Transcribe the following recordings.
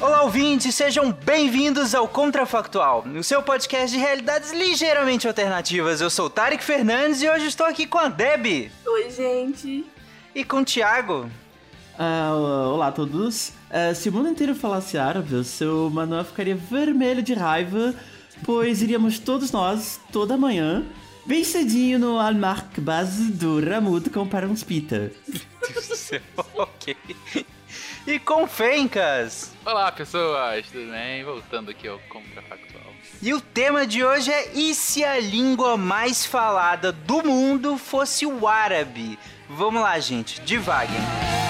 Olá, ouvintes, sejam bem-vindos ao Contrafactual, o seu podcast de realidades ligeiramente alternativas. Eu sou o Tarek Fernandes e hoje estou aqui com a Deb. Oi, gente. E com o Thiago. Uh, olá a todos. Uh, se o mundo inteiro falasse árabe, o seu Manuel ficaria vermelho de raiva, pois iríamos todos nós, toda manhã, bem cedinho no Almark base do Ramud comprar uns pita. Deus do céu, ok e com Fencas. Olá, pessoas, tudo bem? Voltando aqui ao Contrafactual. E o tema de hoje é: e se a língua mais falada do mundo fosse o árabe? Vamos lá, gente, devagar.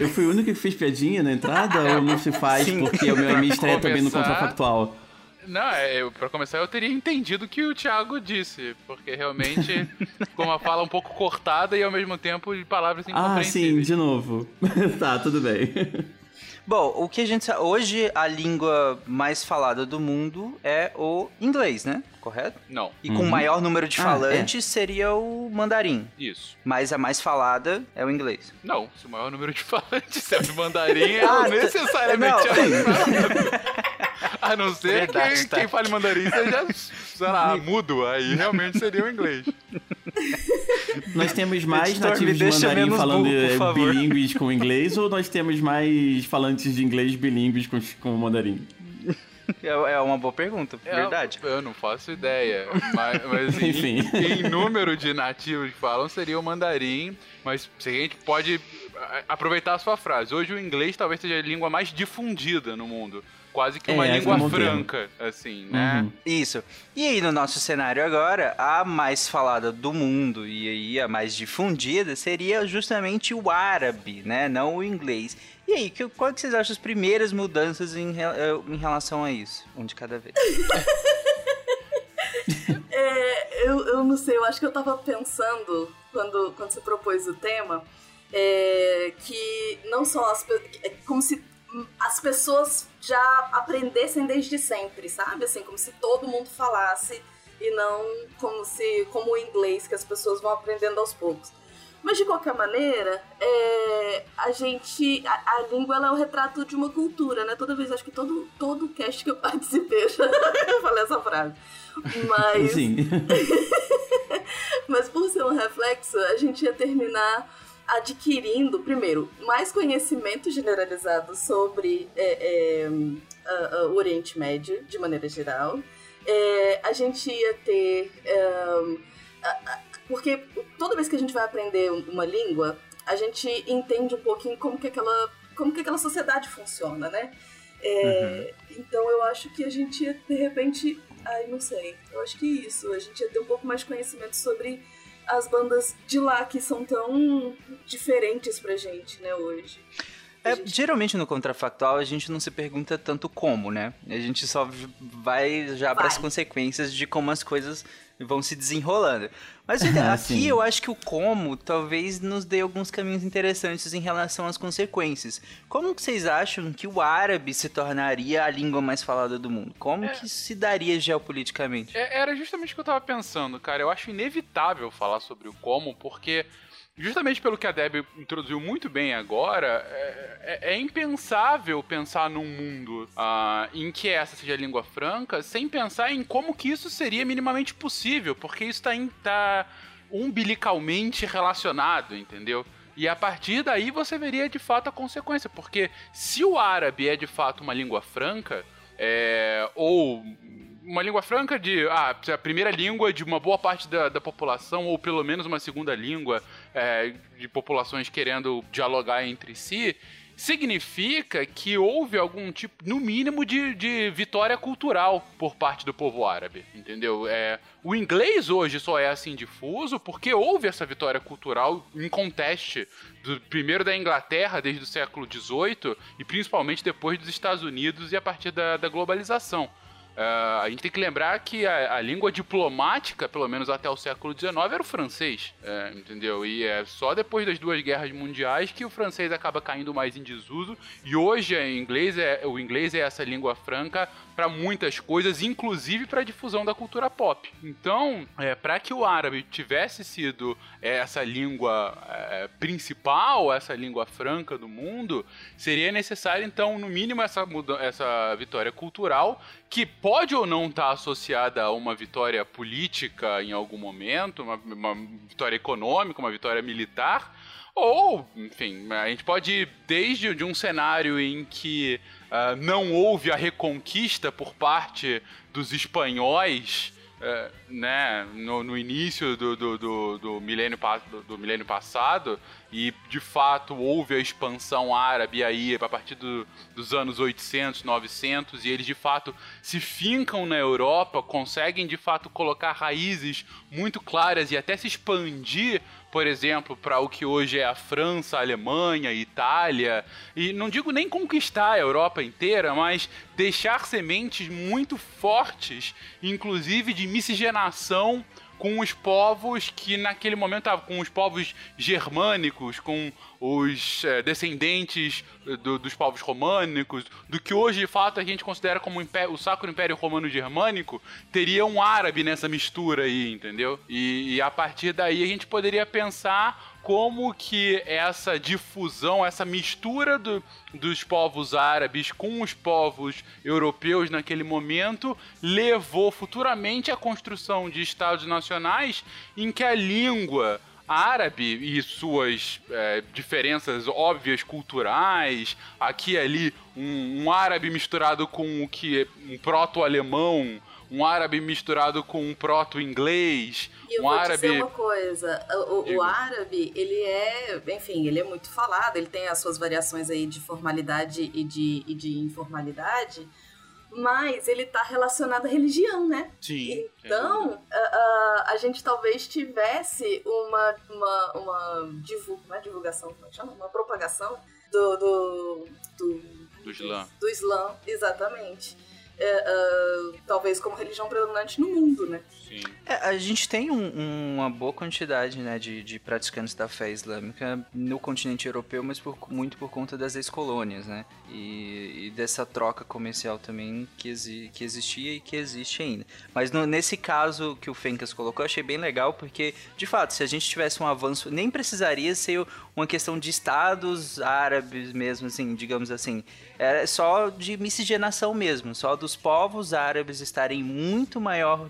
Eu fui o único que fez piadinha na entrada ou não se faz Sim. porque o meu amigo estreia também no contrafactual? Não, é, eu, pra começar, eu teria entendido o que o Thiago disse, porque realmente, com uma fala um pouco cortada e ao mesmo tempo de palavras incompreensíveis. Ah, sim, de novo. tá, tudo bem. Bom, o que a gente sabe, hoje a língua mais falada do mundo é o inglês, né? Correto? Não. E com o maior número de falantes ah, é. seria o mandarim. Isso. Mas a mais falada é o inglês. Não, se o maior número de falantes é o mandarim, é ah, necessariamente a, a não ser Verdade, que tá. quem fale mandarim seja, sei lá, mudo. Aí realmente seria o inglês. Nós temos mais nativos de mandarim falando burro, bilíngues com inglês ou nós temos mais falantes de inglês bilíngues com, com mandarim? É, é uma boa pergunta, é, verdade. Eu não faço ideia. Mas, mas Enfim. Em, em, número de nativos que falam, seria o mandarim. Mas se a gente pode aproveitar a sua frase. Hoje o inglês talvez seja a língua mais difundida no mundo quase que uma é, língua franca, assim, né? Uhum. Isso. E aí, no nosso cenário agora, a mais falada do mundo e aí a mais difundida seria justamente o árabe, né? Não o inglês. E aí, que, qual que vocês acham as primeiras mudanças em, eh, em relação a isso? Um de cada vez. é, eu, eu não sei, eu acho que eu tava pensando, quando, quando você propôs o tema, é, que não só as é como se as pessoas já aprendessem desde sempre, sabe? Assim, como se todo mundo falasse e não como se como o inglês que as pessoas vão aprendendo aos poucos. Mas de qualquer maneira, é, a gente. A, a, língua é o retrato de uma cultura, né? Toda vez, acho que todo, todo cast que eu participei, eu falei essa frase. Mas. Sim. mas por ser um reflexo, a gente ia terminar adquirindo, primeiro, mais conhecimento generalizado sobre é, é, o Oriente Médio, de maneira geral. É, a gente ia ter. A, porque toda vez que a gente vai aprender uma língua, a gente entende um pouquinho como que aquela, como que aquela sociedade funciona, né? É, uhum. Então eu acho que a gente ia, de repente. Ai, não sei. Eu acho que isso. A gente ia ter um pouco mais de conhecimento sobre as bandas de lá que são tão diferentes pra gente, né, hoje. É, gente... Geralmente no contrafactual a gente não se pergunta tanto como, né? A gente só vai já para as consequências de como as coisas vão se desenrolando. Mas ah, aqui eu acho que o como talvez nos dê alguns caminhos interessantes em relação às consequências. Como que vocês acham que o árabe se tornaria a língua mais falada do mundo? Como é, que se daria geopoliticamente? É, era justamente o que eu tava pensando, cara. Eu acho inevitável falar sobre o como, porque justamente pelo que a Deb introduziu muito bem agora, é, é, é impensável pensar num mundo uh, em que essa seja a língua franca sem pensar em como que isso seria minimamente possível, porque isso está tá umbilicalmente relacionado, entendeu? E a partir daí você veria de fato a consequência, porque se o árabe é de fato uma língua franca, é, ou uma língua franca de ah, a primeira língua de uma boa parte da, da população, ou pelo menos uma segunda língua é, de populações querendo dialogar entre si, significa que houve algum tipo, no mínimo, de, de vitória cultural por parte do povo árabe, entendeu? É, o inglês hoje só é assim difuso porque houve essa vitória cultural em conteste do primeiro da Inglaterra desde o século XVIII e principalmente depois dos Estados Unidos e a partir da, da globalização. Uh, a gente tem que lembrar que a, a, língua diplomática, pelo menos até o século XIX, era o francês, é, entendeu? E é só depois das duas guerras mundiais que o francês acaba caindo mais em desuso. E hoje é, inglês é, o inglês é essa língua franca para muitas coisas, inclusive para a difusão da cultura pop. Então, é, para que o árabe tivesse sido essa língua é, principal, essa língua franca do mundo, seria necessário, então, no mínimo, essa, essa vitória cultural que pode ou não estar tá associada a uma vitória política em algum momento, uma, uma vitória econômica, uma vitória militar, ou, enfim, a gente pode ir desde de um cenário em que uh, não houve a reconquista por parte dos espanhóis é, né, no, no início do, do, do, do milênio, do, do, milênio passado, e de fato houve a expansão árabe aí a partir do, dos anos 800, 900, e eles de fato se fincam na Europa, conseguem de fato colocar raízes muito claras e até se expandir por exemplo, para o que hoje é a França, a Alemanha, a Itália, e não digo nem conquistar a Europa inteira, mas deixar sementes muito fortes, inclusive de miscigenação com os povos que naquele momento estavam com os povos germânicos, com os é, descendentes do, dos povos românicos, do que hoje de fato a gente considera como o, Sacro Império Romano Germânico, teria um árabe nessa mistura aí, entendeu? E, e a partir daí a gente poderia pensar como que essa difusão, essa mistura do, dos povos árabes com os povos europeus naquele momento levou futuramente à construção de estados nacionais em que a língua árabe e suas é, diferenças óbvias culturais, aqui e ali um, um árabe misturado com o que um proto-alemão, um árabe misturado com um proto-inglês, e eu um vou árabe... dizer uma coisa, o, o, árabe, ele é, enfim, ele é muito falado, ele tem as suas variações aí de formalidade e de, e de informalidade, mas ele está relacionado à religião, né? Sim. Então, a, a, a, gente talvez tivesse uma, uma, uma, divulga, uma divulgação, como é chama? Uma propagação do, do, do, do Islã. Do Islã, exatamente uh, talvez como religião predominante no mundo, né? Sim. É, a gente tem um, uma boa quantidade né, de, de, praticantes da fé islâmica no continente europeu, mas por, muito por conta das ex-colônias, né? E, e, dessa troca comercial também que, exi, que existia e que existe ainda. Mas no, nesse caso que o Fencas colocou, eu achei bem legal, porque, de fato, se a gente tivesse um avanço, nem precisaria ser uma questão de estados árabes mesmo, assim, digamos assim. É só de miscigenação mesmo, só dos povos árabes estarem muito maior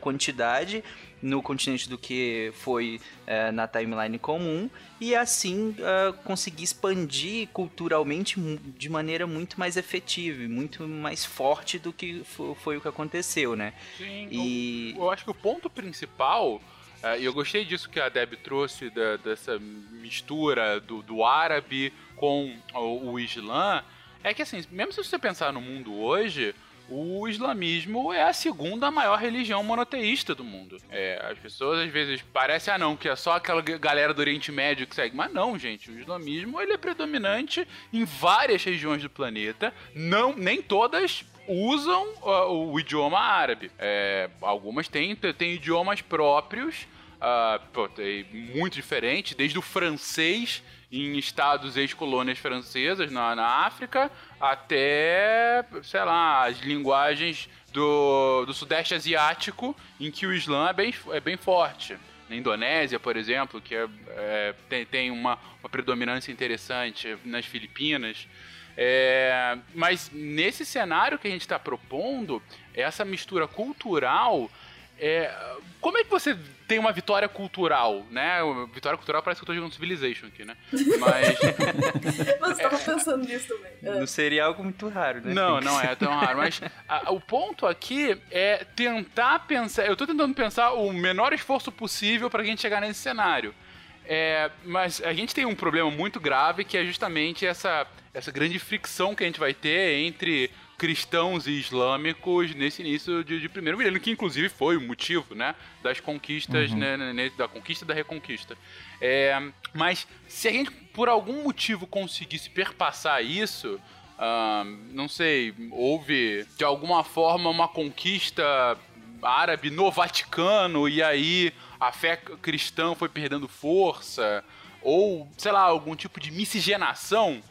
quantidade no continente do que foi é, na timeline comum e assim uh, conseguir expandir culturalmente de maneira muito mais efetiva e muito mais forte do que foi o que aconteceu, né? Sim, e... eu, eu acho que o ponto principal é, e eu gostei disso que a Deb trouxe, da, dessa mistura do, do árabe com o, o Islã. É que, assim, mesmo se você pensar no mundo hoje, o islamismo é a segunda maior religião monoteísta do mundo. É, as pessoas às vezes parecem, ah não, que é só aquela galera do Oriente Médio que segue. Mas não, gente, o islamismo ele é predominante em várias regiões do planeta. Não, nem todas usam uh, o idioma árabe. É, algumas têm, têm idiomas próprios uh, muito diferente, desde o francês em estados ex-colônias francesas na, na África, até, sei lá, as linguagens do, do Sudeste Asiático, em que o Islã é bem, é bem forte. na Indonésia, por exemplo, que é, é, tem, tem uma, uma predominância interessante nas Filipinas. É, mas nesse cenário que a gente está propondo, essa mistura cultural é, como é que você tem uma vitória cultural, né? Vitória cultural parece que eu tô jogando Civilization aqui, né? Mas. Você tava pensando nisso também. É. Não seria algo muito raro, né? Não, não é tão raro. Mas a, o ponto aqui é tentar pensar. Eu tô tentando pensar o menor esforço possível pra gente chegar nesse cenário. É, mas a gente tem um problema muito grave que é justamente essa, essa grande fricção que a gente vai ter entre cristãos e islâmicos nesse início de, de, primeiro milênio, que inclusive foi o motivo, né, das conquistas, uhum. né, né da conquista e da reconquista. É, mas se a gente, por algum motivo, conseguisse perpassar isso, não sei, houve de alguma forma uma conquista árabe no Vaticano e aí a fé cristã foi perdendo força, ou, sei lá, algum tipo de miscigenação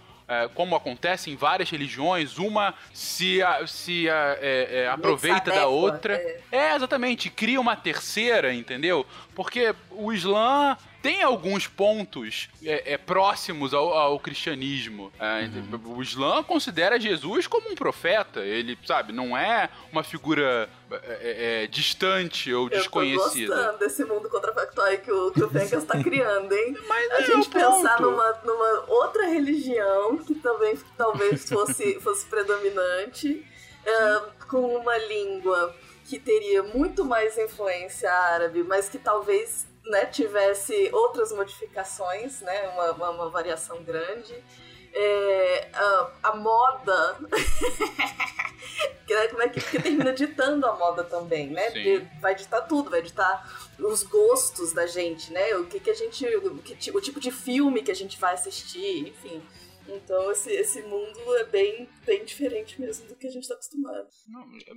como acontece em várias religiões, uma se, se é, é, aproveita da outra. É. é, exatamente, cria uma terceira, entendeu? Porque o Islã tem alguns pontos é, é próximos ao, ao cristianismo. É, uhum. O Islã considera Jesus como um profeta. Ele, sabe, não é uma figura é, é, é distante ou Eu desconhecida. Eu tô gostando desse mundo contrafactual que o, que o tá criando, hein? Mas a gente pensar numa, numa outra religião que também talvez fosse, fosse predominante, com uma língua que teria muito mais influência árabe, mas que talvez né, tivesse outras modificações, né, uma, uma, uma variação grande. É, a, a, moda né, como é que, que, termina ditando a moda também, né? Vai ditar tudo, vai ditar os gostos da gente, né? O que, que a gente. O, que, o tipo de filme que a gente vai assistir, enfim. Então esse, esse mundo é bem, bem diferente mesmo do que a gente está acostumado.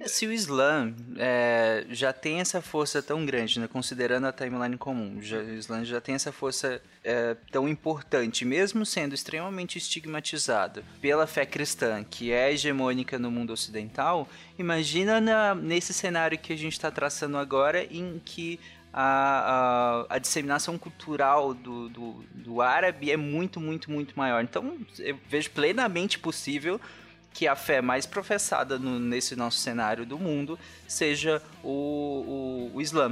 Se o Islã é, já tem essa força tão grande, né, considerando a timeline comum, já, o Islã já tem essa força é, tão importante, mesmo sendo extremamente estigmatizado pela fé cristã, que é hegemônica no mundo ocidental, imagina na, nesse cenário que a gente está traçando agora, em que a, a, a disseminação cultural do, do, do, árabe é muito, muito, muito maior. Então, eu vejo plenamente possível que a fé mais professada no, nesse nosso cenário do mundo seja o, o, o Islã.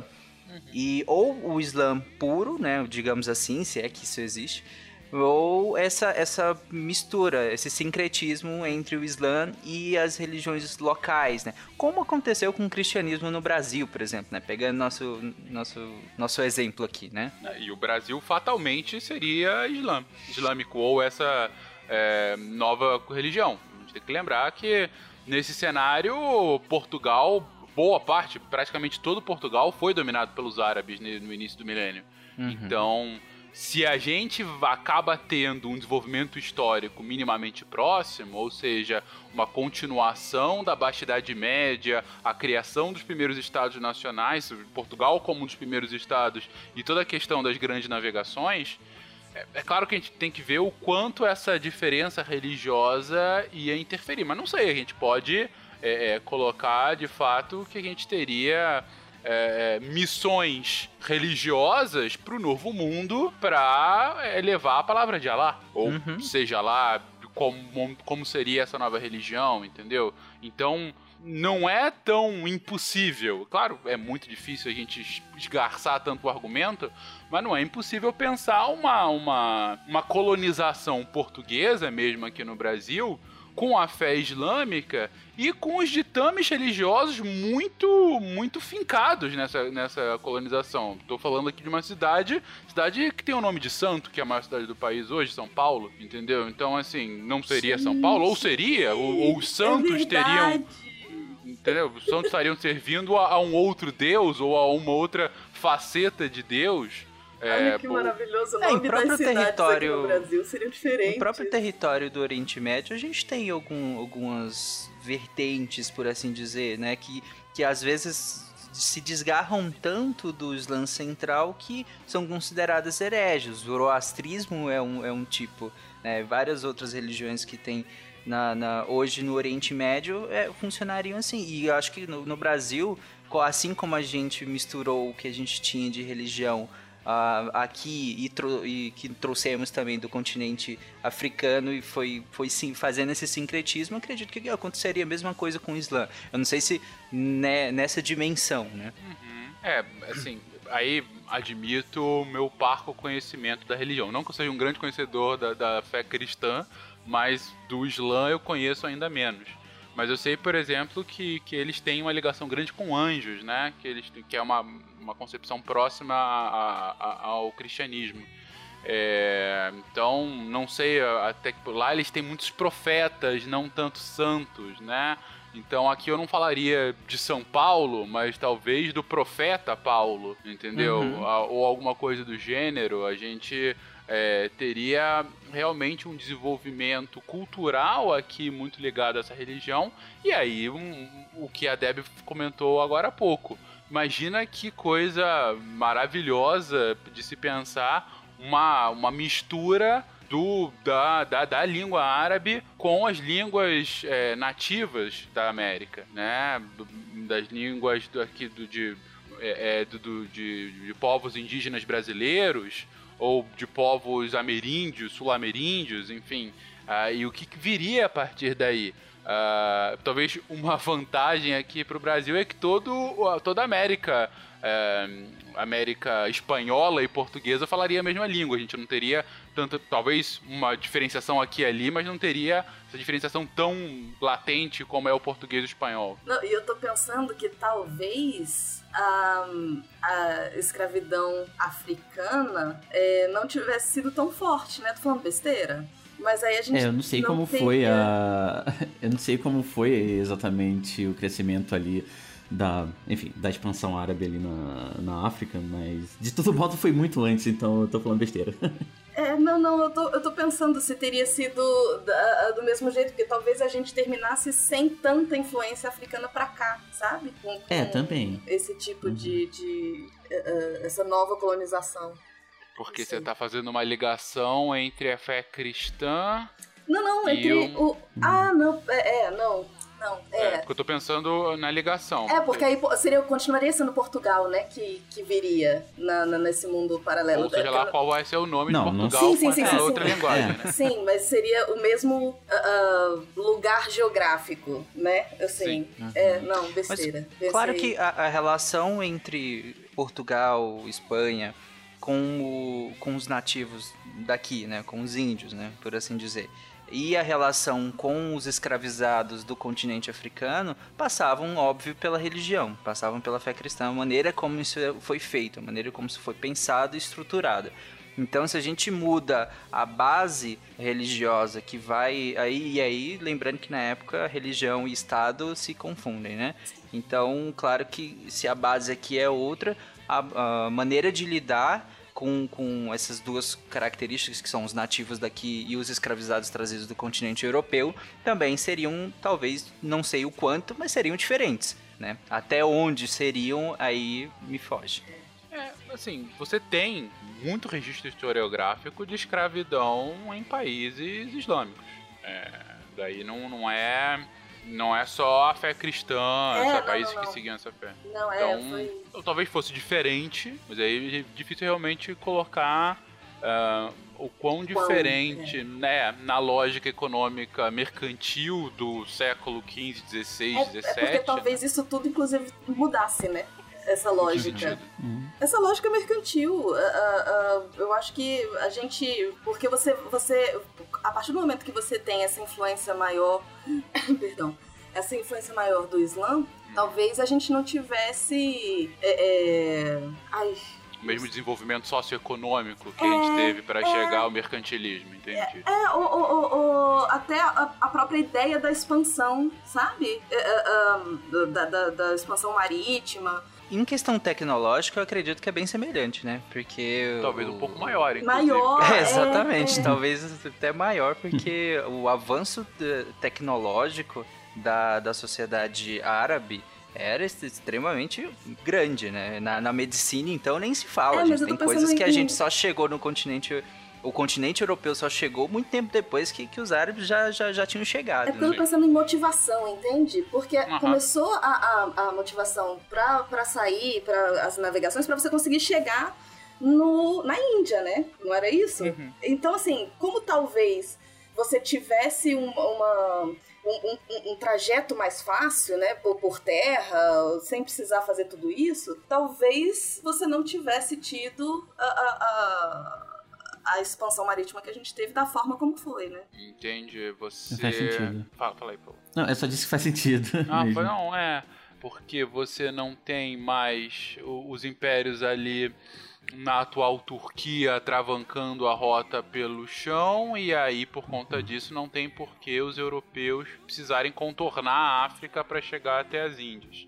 Uhum. E, ou o Islã puro, né, digamos assim, se é que isso existe, ou essa, essa mistura, esse sincretismo entre o Islã e as religiões locais, né? Como aconteceu com o cristianismo no Brasil, por exemplo, né? Pegando nosso, nosso, nosso exemplo aqui, né? E o Brasil fatalmente seria islã, islâmico, ou essa é, nova religião. A gente tem que lembrar que nesse cenário, Portugal, boa parte, praticamente todo Portugal foi dominado pelos árabes no início do milênio. Uhum. Então se a gente acaba tendo um desenvolvimento histórico minimamente próximo, ou seja, uma continuação da Baixa Idade Média, a criação dos primeiros estados nacionais, Portugal como um dos primeiros estados, e toda a questão das grandes navegações, é, é claro que a gente tem que ver o quanto essa diferença religiosa ia interferir, mas não sei, a gente pode é, é, colocar de fato que a gente teria é, missões religiosas para o novo mundo para é, levar a palavra de Alá. Ou uhum. seja lá como, como seria essa nova religião, entendeu? Então, não é tão impossível. Claro, é muito difícil a gente esgarçar tanto o argumento, mas não é impossível pensar uma, uma, uma colonização portuguesa mesmo aqui no Brasil com a fé islâmica e com os ditames religiosos muito muito fincados nessa, nessa colonização. Estou falando aqui de uma cidade, cidade que tem o nome de Santo, que é a maior cidade do país hoje, São Paulo, entendeu? Então, assim, não seria sim, São Paulo, ou seria, ou, ou os santos é teriam entendeu? Os santos estariam servindo a, a um outro deus ou a uma outra faceta de Deus. Olha que maravilhoso. O nome é, em próprio território, no Brasil seria diferente. Em próprio território do Oriente Médio, a gente tem algum, algumas vertentes, por assim dizer, né? Que, que às vezes se desgarram tanto do Islã central que são consideradas hereges. O zoroastrismo é um, é um tipo, né? Várias outras religiões que tem na, na, hoje no Oriente Médio é, funcionariam assim. E eu acho que no, no Brasil assim como a gente misturou o que a gente tinha de religião uh, aqui e, e, que trouxemos também do continente africano e foi, foi sim, fazendo esse sincretismo, acredito que aconteceria a mesma coisa com o Islã. Eu não sei se né, nessa dimensão, né? Uhum. É, assim, aí admito o meu parco conhecimento da religião. Não que eu seja um grande conhecedor da, da fé cristã, mas do Islã eu conheço ainda menos. Mas eu sei, por exemplo, que, que eles têm uma ligação grande com anjos, né? Que, eles, que é uma, uma concepção próxima a, a, ao cristianismo. É, então, não sei, até que lá eles têm muitos profetas, não tanto santos, né? Então aqui eu não falaria de São Paulo, mas talvez do profeta Paulo, entendeu? Uhum. Ou alguma coisa do gênero. A gente é, teria realmente um desenvolvimento cultural aqui muito ligado a essa religião. E aí, um, o que a Deb comentou agora há pouco. Imagina que coisa maravilhosa de se pensar uma, uma mistura do, da, da, da, língua árabe com as línguas é, nativas da América, né? Das línguas do, aqui do, de, é, é, do, de, de povos indígenas brasileiros ou de povos ameríndios, sul-ameríndios, enfim. Uh, e o que viria a partir daí? Uh, talvez uma vantagem aqui para o Brasil é que todo, toda a América, uh, América espanhola e portuguesa falaria a mesma língua. A gente não teria tanto, talvez uma diferenciação aqui e ali, mas não teria essa diferenciação tão latente como é o português e o espanhol. E eu tô pensando que talvez a, a escravidão africana é, não tivesse sido tão forte, né? Tô falando besteira? Mas aí a gente. É, eu não sei não como teria... foi a. Eu não sei como foi exatamente o crescimento ali da, enfim, da expansão árabe ali na, na África, mas de todo modo foi muito antes, então eu tô falando besteira. É, não, não, eu tô, eu tô pensando se teria sido da, do mesmo jeito, porque talvez a gente terminasse sem tanta influência africana pra cá, sabe? Com, com é, também. Esse tipo uhum. de. de uh, essa nova colonização. Porque você tá fazendo uma ligação entre a fé cristã. Não, não, entre o. o... Ah, não, é, é não. Não, é. é. porque eu tô pensando na ligação. É, porque aí seria, continuaria sendo Portugal, né? Que, que viria na, na nesse mundo paralelo. Ou seja lá qual vai ser o nome não, de Portugal sim, sim, sim, sim, outra sim. linguagem, né? Sim, mas seria o mesmo uh, lugar geográfico, né? Assim, sim. é, não, besteira. Mas, claro que a, a relação entre Portugal, Espanha, com, o, com os nativos daqui, né? Com os índios, né? Por assim dizer e a relação com os escravizados do continente africano passavam, óbvio, pela religião, passavam pela fé cristã, a maneira como isso foi feito, a maneira como isso foi pensado e estruturado. Então, se a gente muda a base religiosa que vai aí e aí, lembrando que na época religião e Estado se confundem, né? Então, claro que se a base aqui é outra, a, a maneira de lidar com, com essas duas características que são os nativos daqui e os escravizados trazidos do continente europeu, também seriam, talvez, não sei o quanto, mas seriam diferentes, né? Até onde seriam, aí me foge. É, assim, você tem muito registro historiográfico de escravidão em países islâmicos. É, daí não, não é não é só a fé cristã, é, essa países que seguiam essa fé. Não, é, então, foi... talvez fosse diferente, mas aí é difícil realmente colocar uh, o quão diferente, é. né, na lógica econômica mercantil do século XV, XVI, XVII. É, porque talvez né? isso tudo, inclusive, mudasse, né? Essa lógica. Uhum. Essa lógica mercantil. Uh, uh, eu acho que a gente. Porque você, você. A partir do momento que você tem essa influência maior. perdão. Essa influência maior do Islã, talvez a gente não tivesse. É, é, ai, o mesmo desenvolvimento socioeconômico que é, a gente é, teve para é, chegar ao mercantilismo, entende? É, é o, o, o, até a, a, própria ideia da expansão, sabe? É, é, da, da, da, expansão marítima. Em questão tecnológica, eu acredito que é bem semelhante, né? Porque. Talvez um pouco maior, inclusive. Maior. É, exatamente, talvez até maior, porque o avanço tecnológico da, da sociedade árabe era extremamente grande, né? Na, na medicina, então, nem se fala. É, gente. Tem coisas que a gente só chegou no continente o continente europeu só chegou muito tempo depois que, que os árabes já, já, já tinham chegado. É porque eu tô né? pensando em motivação, entende? Porque Aham. começou a, a, a motivação pra sair, para as navegações, pra você conseguir chegar no, na Índia, né? Não era isso? Uhum. Então, assim, como talvez você tivesse um- uma, um, um- um trajeto mais fácil, né? Por, por terra, sem precisar fazer tudo isso, talvez você não tivesse tido a, a, a, a expansão marítima que a gente teve da forma como foi, né? Entende? Você. Faz sentido. Fala, fala aí, Paulo. Não, eu só disse que faz sentido. Ah, mesmo. não, é. Porque você não tem mais os impérios ali na atual Turquia travancando a rota pelo chão, e aí por conta disso não tem por que os europeus precisarem contornar a África para chegar até as Índias.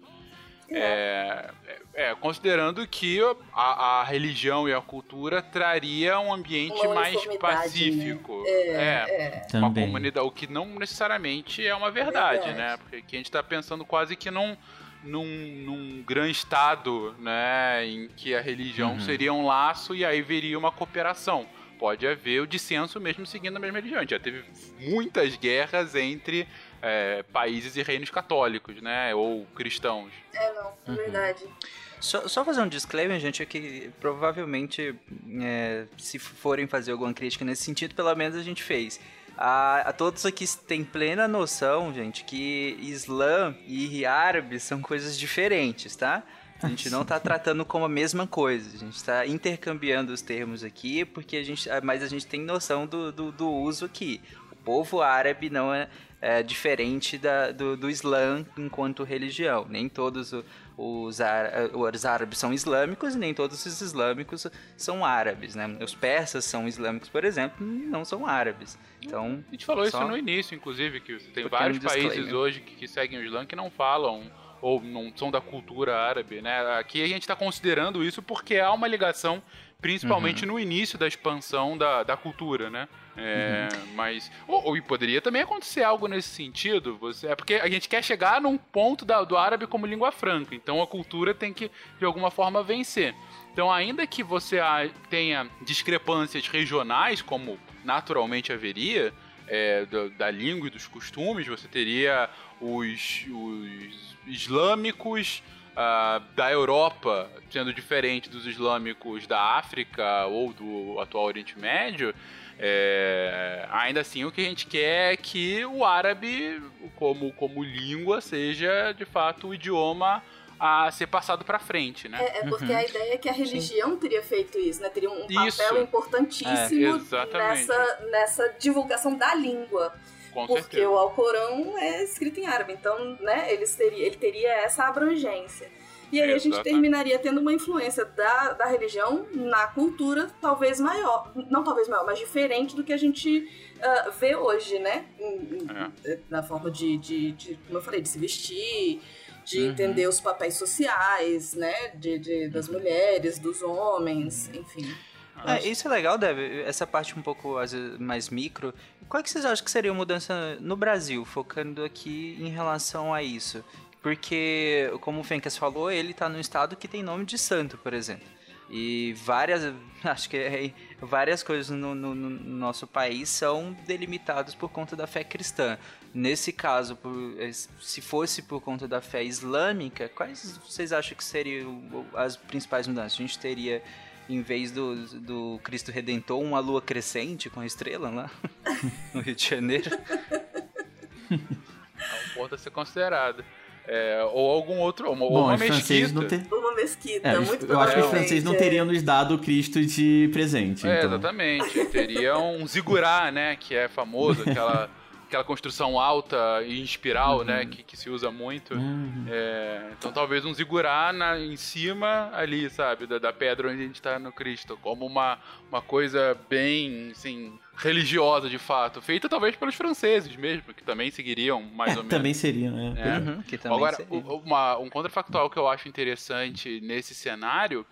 É, é, é, considerando que a, a religião e a cultura traria um ambiente Uma mais uniformidade, pacífico. né? É, uma Também. comunidade, o que não necessariamente é uma verdade, Verdade. né? Porque aqui a gente tá pensando quase que num, num, num grande estado, né? Em que a religião Uhum. seria um laço e aí viria uma cooperação. Pode haver o dissenso mesmo seguindo a mesma religião. A gente já teve muitas guerras entre é, países e reinos católicos, né? Ou cristãos. É, não, é Uhum. verdade. Só, só fazer um disclaimer, gente, é que provavelmente, é, se forem fazer alguma crítica nesse sentido, pelo menos a gente fez. A, a todos aqui têm plena noção, gente, que Islã e árabe são coisas diferentes, tá? A gente não tá tratando como a mesma coisa. A gente tá intercambiando os termos aqui, porque a gente, mas a gente tem noção do, do, do uso aqui. O povo árabe não é, é diferente da, do, do Islã enquanto religião. Nem todos os, os árabes são islâmicos e nem todos os islâmicos são árabes, né? Os persas são islâmicos, por exemplo, e não são árabes. Então, A gente falou só- isso no início, inclusive, que tem vários países disclaimer. hoje que, que seguem o Islã que não falam ou não são da cultura árabe, né? Aqui a gente está considerando isso porque há uma ligação, principalmente Uhum. no início da expansão da, da cultura, né? É, Uhum. Mas. Ou, ou poderia também acontecer algo nesse sentido. Você, é porque a gente quer chegar num ponto da- do árabe como língua franca. Então a cultura tem que, de alguma forma, vencer. Então, ainda que você tenha discrepâncias regionais, como naturalmente haveria, é, da, da língua e dos costumes, você teria os, os islâmicos ah, da Europa sendo diferente dos islâmicos da África ou do atual Oriente Médio. É, ainda assim, o que a gente quer é que o árabe, como, como língua, seja de fato o idioma a ser passado para frente, né? É, é porque a ideia é que a religião teria feito isso, né? Teria um Isso. papel importantíssimo É, nessa, nessa divulgação da língua. Com porque certeza. o Alcorão é escrito em árabe, então, né, eles teria, ele teria essa abrangência. E aí a gente terminaria tendo uma influência da, da religião na cultura talvez maior, não talvez maior, mas diferente do que a gente ah, vê hoje, né? Em- em- Na forma de, de, de, como eu falei, de se vestir, de Uhum. entender os papéis sociais, né? De, de- das mulheres, dos homens, enfim. É, isso é legal, Deb, essa parte um pouco vezes, mais micro. Qual é que vocês acham que seria uma mudança no Brasil, focando aqui em relação a isso? Porque, como o Fencas falou, ele tá num estado que tem nome de santo, por exemplo. E várias, acho que é, várias coisas no, no- no nosso país são delimitadas por conta da fé cristã. Nesse caso, por- eh, se fosse por conta da fé islâmica, quais vocês acham que seriam as principais mudanças? A gente teria em vez do, do Cristo Redentor, uma lua crescente com a estrela lá no Rio de Janeiro. É um ponto a ser considerado. É, ou algum outro, uma, ou Bom, uma os franceses mesquita. não ter... Uma mesquita, É, muito eu acho que os franceses não teriam nos dado o Cristo de presente. É, então. exatamente. Teria um zigurá, né? Que é famoso, aquela, aquela construção alta e em espiral, né? Que, que se usa muito. Uhum. É, então talvez um zigurá na, em cima ali, sabe? Da, da pedra onde a gente tá no Cristo. Como uma, uma coisa bem, assim, religiosa de fato. Feita talvez pelos franceses mesmo, que também seguiriam mais ou menos. Também seriam, né? É. Uhum, que também Agora, seria. uma- um contrafactual que eu acho interessante nesse cenário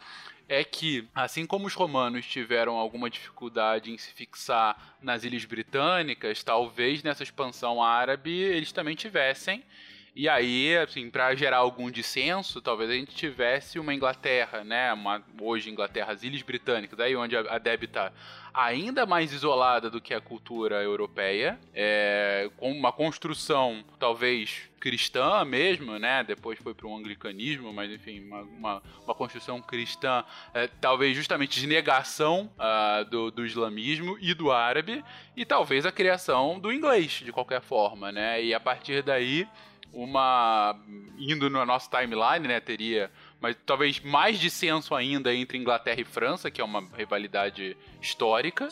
é que, assim como os romanos tiveram alguma dificuldade em se fixar nas ilhas britânicas, talvez nessa expansão árabe eles também tivessem. E aí, assim, para gerar algum dissenso, talvez a gente tivesse uma Inglaterra, né? Uma, hoje Inglaterra, as Ilhas Britânicas, aí onde a, a Deb tá ainda mais isolada do que a cultura europeia, é, com uma construção talvez cristã mesmo, né? Depois foi para o anglicanismo, mas enfim, uma, uma, uma construção cristã, é, talvez justamente de negação uh, do, do islamismo e do árabe, e talvez a criação do inglês, de qualquer forma, né? E a partir daí uma indo na nossa timeline, né, teria mas talvez mais dissenso ainda entre Inglaterra e França, que é uma rivalidade histórica,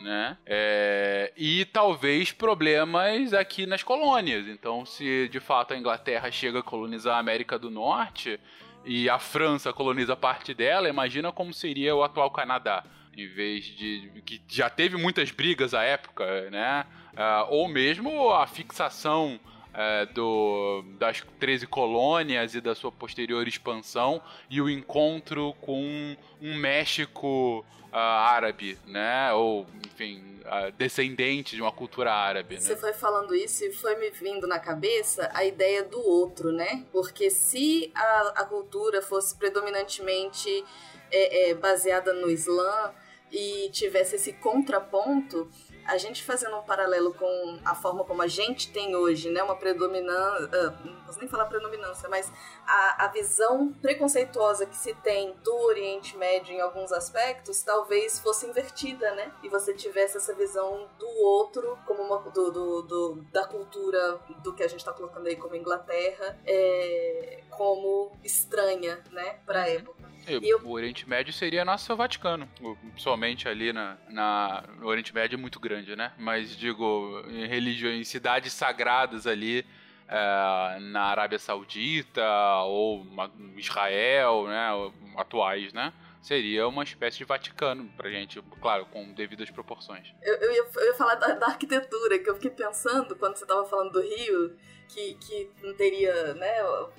né? É, e talvez problemas aqui nas colônias. Então, se de fato a Inglaterra chega a colonizar a América do Norte e a França coloniza parte dela, imagina como seria o atual Canadá em vez de que já teve muitas brigas à época, né? Uh, ou mesmo a fixação é, do, das 13 colônias e da sua posterior expansão e o encontro com um México uh, árabe, né? Ou, enfim, uh, descendente de uma cultura árabe. Né? Você foi falando isso e foi me vindo na cabeça a ideia do outro, né? Porque se a, a cultura fosse predominantemente é, é, baseada no Islã e tivesse esse contraponto a gente fazendo um paralelo com a forma como a gente tem hoje, né, uma predominância, uh, não posso nem falar predominância, mas a, a visão preconceituosa que se tem do Oriente Médio em alguns aspectos, talvez fosse invertida, né, e você tivesse essa visão do outro como uma do, do, do da cultura do que a gente está colocando aí como Inglaterra, é, como estranha, né, para a época. E o Oriente Médio seria nosso Vaticano. Somente ali na, na, no Oriente Médio é muito grande, né? Mas digo, em religiões, em cidades sagradas ali, é, na Arábia Saudita ou Israel, né? Atuais, né? Seria uma espécie de Vaticano pra gente, claro, com devidas proporções. Eu, eu, ia, eu ia falar da, da arquitetura, que eu fiquei pensando quando você tava falando do Rio que, que não teria, né,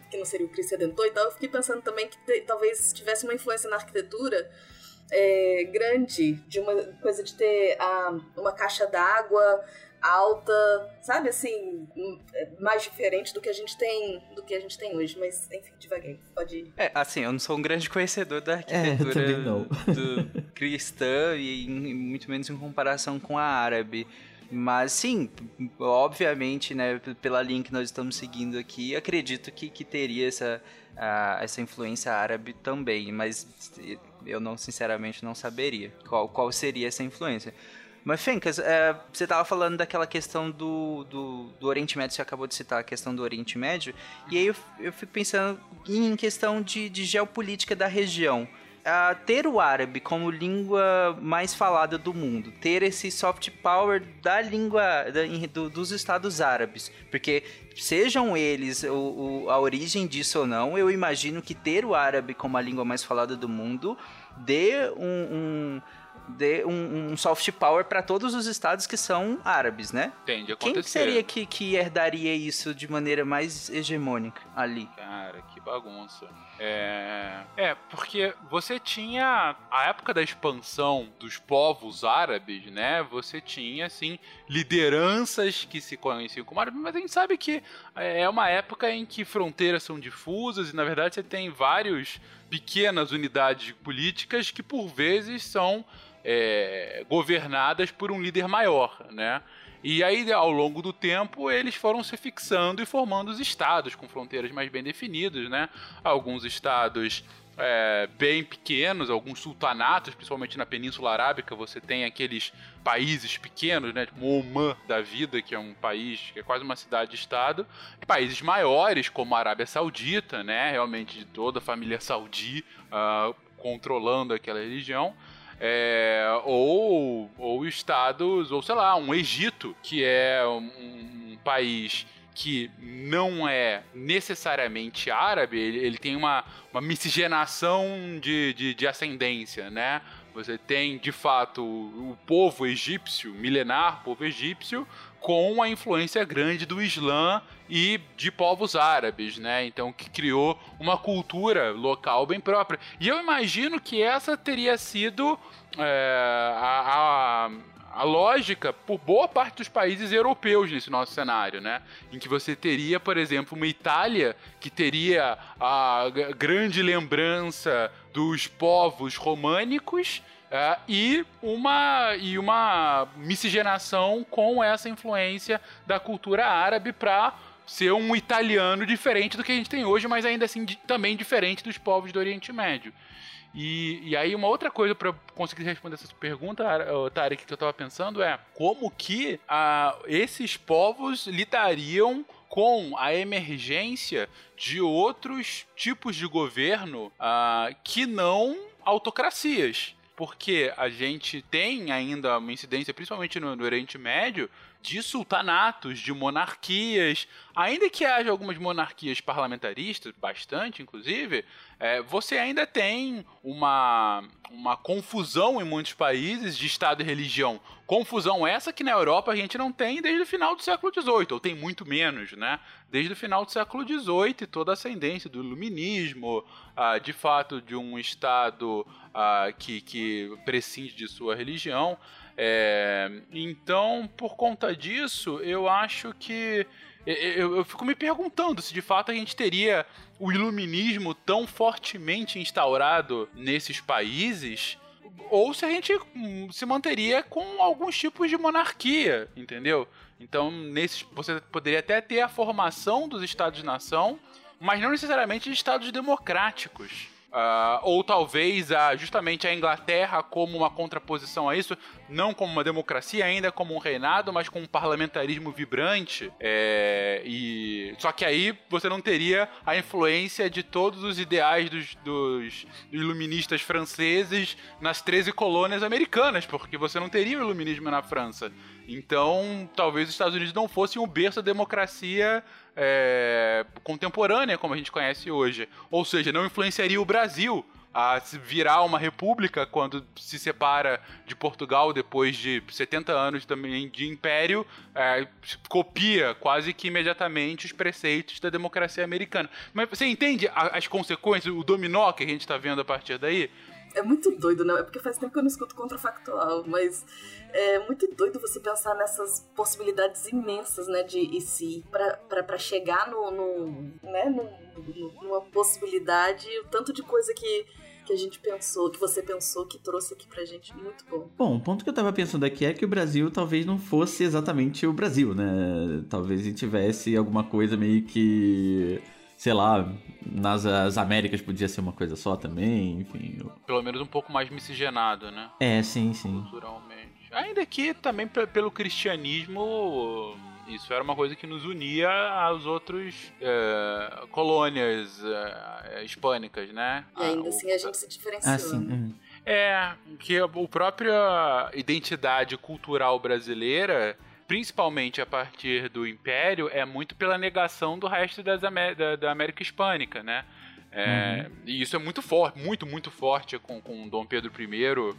que não seria o Cristo Redentor e tal, eu fiquei pensando também que te, talvez tivesse uma influência na arquitetura é, grande, de uma coisa de ter a, uma caixa d'água alta, sabe assim, hum, é mais diferente do que a gente tem, do que a gente tem hoje, mas enfim, devagar, pode ir. É, assim, eu não sou um grande conhecedor da é, arquitetura é, do cristã e muito menos em comparação com a árabe. Mas sim, obviamente, né, pela linha que nós estamos seguindo aqui, acredito que, que teria essa, uh, essa influência árabe também, mas eu não, sinceramente, não saberia qual, qual seria essa influência. Mas, Fencas, é, você estava falando daquela questão do, do, do, Oriente Médio, você acabou de citar a questão do Oriente Médio, e aí eu, eu fico pensando em questão de, de geopolítica da região. Uh, ter o árabe como língua mais falada do mundo, ter esse soft power da língua da, do, dos Estados Árabes, porque sejam eles o, o, a origem disso ou não, eu imagino que ter o árabe como a língua mais falada do mundo dê um, um dê um, um soft power para todos os estados que são árabes, né? Tende a acontecer. Quem seria que, que herdaria isso de maneira mais hegemônica ali? Cara, que bagunça. É... é, porque você tinha a época da expansão dos povos árabes, né? Você tinha, assim, lideranças que se conheciam como árabes, mas a gente sabe que é uma época em que fronteiras são difusas e, na verdade, você tem vários pequenas unidades políticas que, por vezes, são é, governadas por um líder maior, né? E aí, ao longo do tempo, eles foram se fixando e formando os estados com fronteiras mais bem definidas, né? Alguns estados é, bem pequenos, alguns sultanatos, principalmente na Península Arábica, você tem aqueles países pequenos, né, tipo Oman da vida, que é um país que é quase uma cidade-estado, países maiores como a Arábia Saudita, né, realmente de toda a família saudi uh, controlando aquela religião, é, ou, ou estados, ou sei lá, um Egito, que é um, um país que não é necessariamente árabe, ele, ele tem uma, uma miscigenação de, de, de, ascendência, né? Você tem, de fato, o, povo egípcio, milenar povo egípcio, com a influência grande do Islã e de povos árabes, né? Então que criou uma cultura local bem própria. E eu imagino que essa teria sido é, a a lógica por boa parte dos países europeus nesse nosso cenário, né? Em que você teria, por exemplo, uma Itália que teria a grande lembrança dos povos românicos é, e, uma, e uma miscigenação com essa influência da cultura árabe para ser um italiano diferente do que a gente tem hoje, mas ainda assim também diferente dos povos do Oriente Médio. E, e aí, uma outra coisa para conseguir responder essa pergunta, Tarek, que eu estava pensando é como que ah, esses povos lidariam com a emergência de outros tipos de governo ah, que não autocracias? Porque a gente tem ainda uma incidência, principalmente no, no Oriente Médio, de sultanatos, de monarquias. Ainda que haja algumas monarquias parlamentaristas, bastante inclusive, é, você ainda tem uma, uma confusão em muitos países de Estado e religião. Confusão essa que na Europa a gente não tem desde o final do século XVIII, ou tem muito menos, né? Desde o final do século XVIII, toda a ascendência do iluminismo, ah, de fato de um Estado ah, que, que prescinde de sua religião. É, então, por conta disso, eu acho que. Eu, eu, fico me perguntando se de fato a gente teria o iluminismo tão fortemente instaurado nesses países ou se a gente hum, se manteria com alguns tipos de monarquia, entendeu? Então, nesses você poderia até ter a formação dos estados-nação, mas não necessariamente de estados democráticos. Uh, ou talvez a, justamente a Inglaterra como uma contraposição a isso, não como uma democracia, ainda como um reinado, mas com um parlamentarismo vibrante. É, e Só que aí você não teria a influência de todos os ideais dos, dos iluministas franceses nas 13 colônias americanas, porque você não teria o iluminismo na França. Então, talvez os Estados Unidos não fossem o berço da democracia é, contemporânea, como a gente conhece hoje. Ou seja, não influenciaria o Brasil a virar uma república quando se separa de Portugal depois de 70 anos também de império, é, copia quase que imediatamente os preceitos da democracia americana. Mas você entende as consequências, o dominó que a gente está vendo a partir daí? É muito doido, né? É porque faz tempo que eu não escuto contrafactual, mas é muito doido você pensar nessas possibilidades imensas, né, de e se para chegar no, no né, no, numa possibilidade, o tanto de coisa que que a gente pensou, que você pensou, que trouxe aqui pra gente. Muito bom. Bom, o ponto que eu tava pensando aqui é que o Brasil talvez não fosse exatamente o Brasil, né? Talvez gente tivesse alguma coisa meio que sei lá, nas as Américas podia ser uma coisa só também, enfim. Pelo menos um pouco mais miscigenado, né? É, sim, sim. Culturalmente. Ainda que também pelo cristianismo isso era uma coisa que nos unia às outras é, colônias é, hispânicas, né? E ainda assim a gente se diferenciou. Ah, sim. Uhum. É, que a própria identidade cultural brasileira principalmente a partir do Império, é muito pela negação do resto Amé da, da, América Hispânica, né? É, uhum. E isso é muito forte, muito, muito forte com, com Dom Pedro I, uh,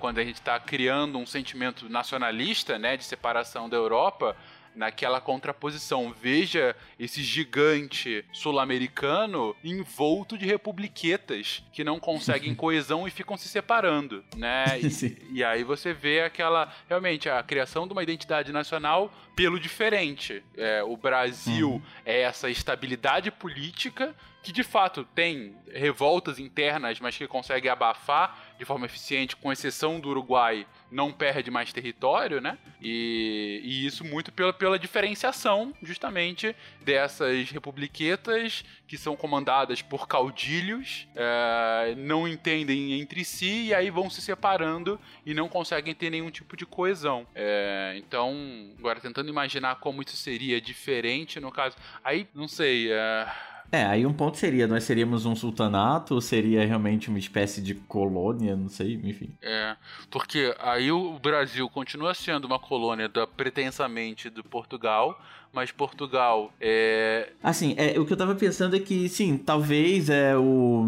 quando a gente está criando um sentimento nacionalista, né, de separação da Europa, naquela contraposição. Veja esse gigante sul-americano envolto de republiquetas que não conseguem coesão e ficam se separando, né? E, e, aí você vê aquela realmente a criação de uma identidade nacional pelo diferente. É, o Brasil uhum. é essa estabilidade política que de fato tem revoltas internas, mas que consegue abafar de forma eficiente, com exceção do Uruguai, não perde mais território, né? E, e isso muito pela, pela diferenciação, justamente, dessas republiquetas que são comandadas por caudilhos, é, não entendem entre si e aí vão se separando e não conseguem ter nenhum tipo de coesão. É, então, agora tentando imaginar como isso seria diferente no caso. Aí, não sei. É é, aí um ponto seria, nós seríamos um sultanato ou seria realmente uma espécie de colônia, não sei, enfim. É, porque aí o Brasil continua sendo uma colônia da, pretensamente do Portugal, mas Portugal é... Assim, é, o que eu tava pensando é que, sim, talvez é o...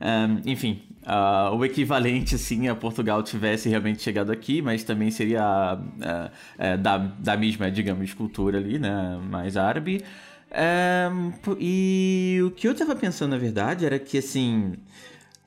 Um, enfim, uh, o equivalente assim a Portugal tivesse realmente chegado aqui, mas também seria uh, uh, da, da mesma, digamos, cultura ali, né, mais árabe. Um, e o que eu tava pensando, na verdade, era que, assim,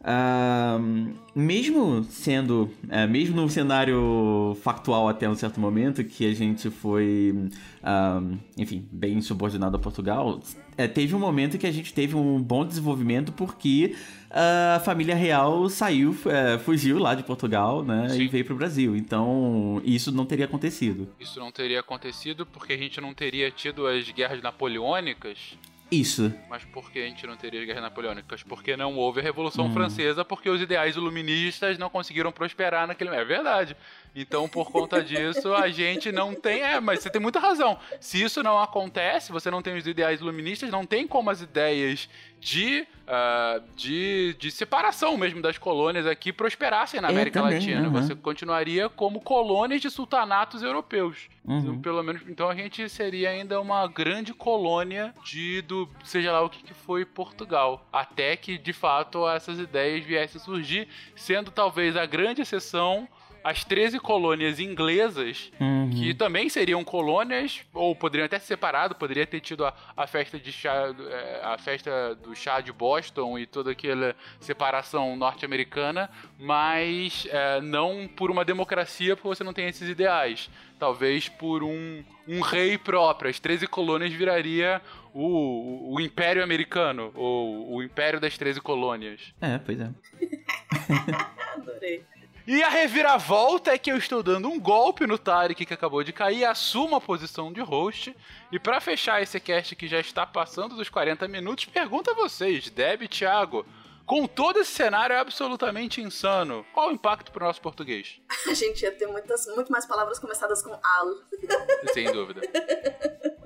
Uh, mesmo sendo, uh, mesmo no cenário factual até um certo momento, que a gente foi, uh, enfim, bem subordinado a Portugal, é, teve um momento que a gente teve um bom desenvolvimento porque a família real saiu, é, fugiu lá de Portugal, né, Sim. e veio para o Brasil. Então, isso não teria acontecido. Isso não teria acontecido porque a gente não teria tido as guerras napoleônicas isso. Mas por que a gente não teria guerras napoleônicas? Porque não houve a Revolução hum. Francesa, porque os ideais iluministas não conseguiram prosperar naquele. É verdade. Então, por conta disso, a gente não tem. É, mas você tem muita razão. Se isso não acontece, você não tem os ideais iluministas, não tem como as ideias de, uh, de, de separação mesmo das colônias aqui prosperassem na América também, Latina. Uhum. Você continuaria como colônias de sultanatos europeus. Uhum. Então, pelo menos, então a gente seria ainda uma grande colônia de do seja lá o que, que foi Portugal, até que de fato essas ideias viessem a surgir, sendo talvez a grande exceção as 13 colônias inglesas, uhum. que também seriam colônias, ou poderiam até ser separado, poderia ter tido a, a festa de chá, é, a festa do chá de Boston e toda aquela separação norte-americana, mas é, não por uma democracia, porque você não tem esses ideais. Talvez por um, um rei próprio. As 13 colônias viraria o, o, o Império Americano, ou o Império das 13 Colônias. É, pois é. Adorei. E a reviravolta é que eu estou dando um golpe no Tarek que acabou de cair, assumo a posição de host. E para fechar esse cast que já está passando dos 40 minutos, pergunto a vocês, Deb e Thiago, com todo esse cenário absolutamente insano, qual o impacto para o nosso português? A gente ia ter muitas, muito mais palavras começadas com al. Sem dúvida.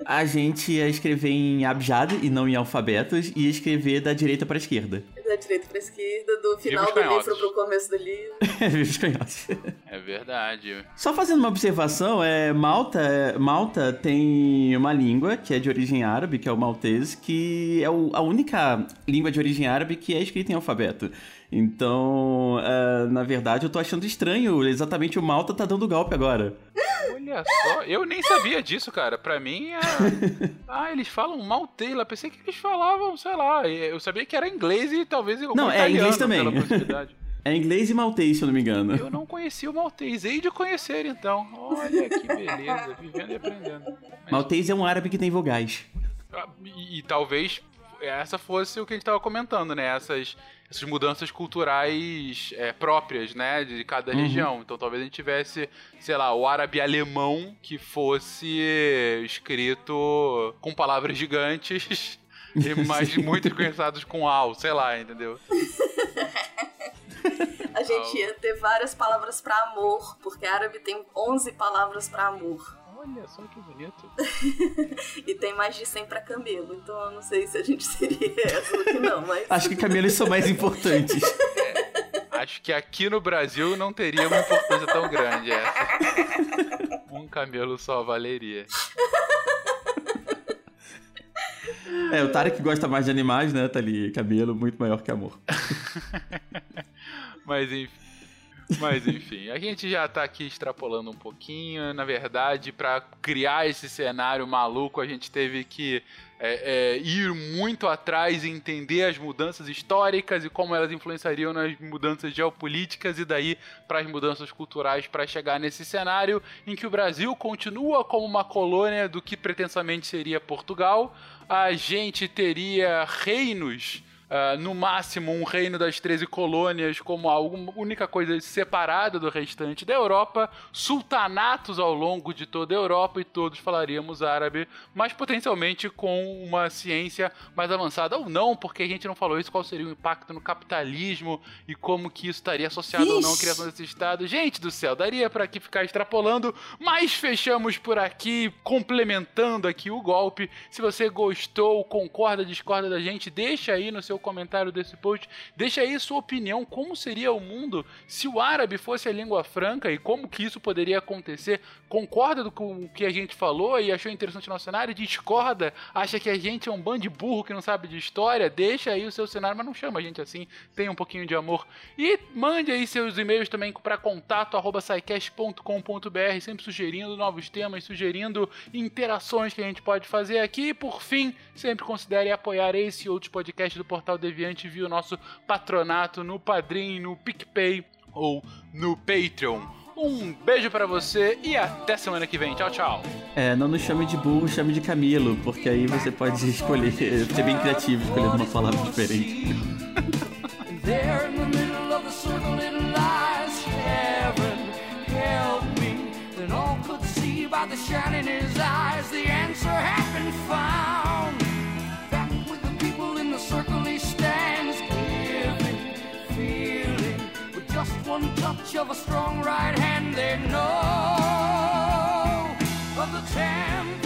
A gente ia escrever em abjad e não em alfabetos, e ia escrever da direita para a esquerda. Da direita para a esquerda, do final do livro para o começo do livro. é verdade. Só fazendo uma observação, é, Malta, é, Malta tem uma língua que é de origem árabe, que é o maltês, que é o, a única língua de origem árabe que é escrita em alfabeto. Então, uh, na verdade, eu tô achando estranho. Exatamente o Malta tá dando golpe agora. Olha só, eu nem sabia disso, cara. Pra mim, é... ah, eles falam Maltela. Pensei que eles falavam, sei lá. Eu sabia que era inglês e talvez Não, é inglês também. É inglês e maltês, se eu não me engano. Eu não conhecia o maltês. Hei de conhecer, então. Olha que beleza, vivendo e aprendendo. Mas... Maltês é um árabe que tem vogais. Ah, e, e, talvez essa fosse o que a gente estava comentando, né? Essas, essas mudanças culturais é, próprias, né? De cada uhum. região. Então talvez a gente tivesse, sei lá, o árabe alemão que fosse escrito com palavras gigantes, mas muito conhecidos com al, sei lá, entendeu? A gente ia ter várias palavras para amor, porque árabe tem 11 palavras para amor. Olha só que bonito. e tem mais de 100 para camelo, então eu não sei se a gente seria essa ou que não, mas... Acho que camelos são mais importantes. É, acho que aqui no Brasil não teria uma importância tão grande essa. Um camelo só valeria. É, o Tarek gosta mais de animais, né? Tá ali, cabelo muito maior que amor. Mas enfim. Mas enfim, a gente já tá aqui extrapolando um pouquinho. Na verdade, para criar esse cenário maluco, a gente teve que é, é, ir muito atrás e entender as mudanças históricas e como elas influenciariam nas mudanças geopolíticas e daí para as mudanças culturais para chegar nesse cenário em que o Brasil continua como uma colônia do que pretensamente seria Portugal. A gente teria reinos Uh, no máximo um reino das 13 colônias como alguma única coisa separada do restante da Europa, sultanatos ao longo de toda a Europa e todos falaríamos árabe, mas potencialmente com uma ciência mais avançada ou não, porque a gente não falou isso, qual seria o impacto no capitalismo e como que isso estaria associado ou não à criação desse estado. Gente do céu, daria para aqui ficar extrapolando, mas fechamos por aqui, complementando aqui o golpe. Se você gostou, concorda, discorda da gente, deixa aí no seu seu comentário desse post. Deixa aí sua opinião, como seria o mundo se o árabe fosse a língua franca e como que isso poderia acontecer. Concorda com o que a gente falou e achou interessante o nosso cenário? Discorda? Acha que a gente é um bando de burro que não sabe de história? Deixa aí o seu cenário, mas não chama a gente assim. Tenha um pouquinho de amor. E mande aí seus e-mails também para contato sempre sugerindo novos temas, sugerindo interações que a gente pode fazer aqui. E por fim, sempre considere apoiar esse e outros podcasts do Portal Deviante via o nosso patronato no Padrim, no PicPay ou no Patreon. Um beijo para você e até semana que vem. Tchau, tchau. É, não nos chame de burro, chame de Camilo, porque aí você pode escolher, ser bem criativo escolhendo uma palavra diferente. of a strong right hand They know. Of the temple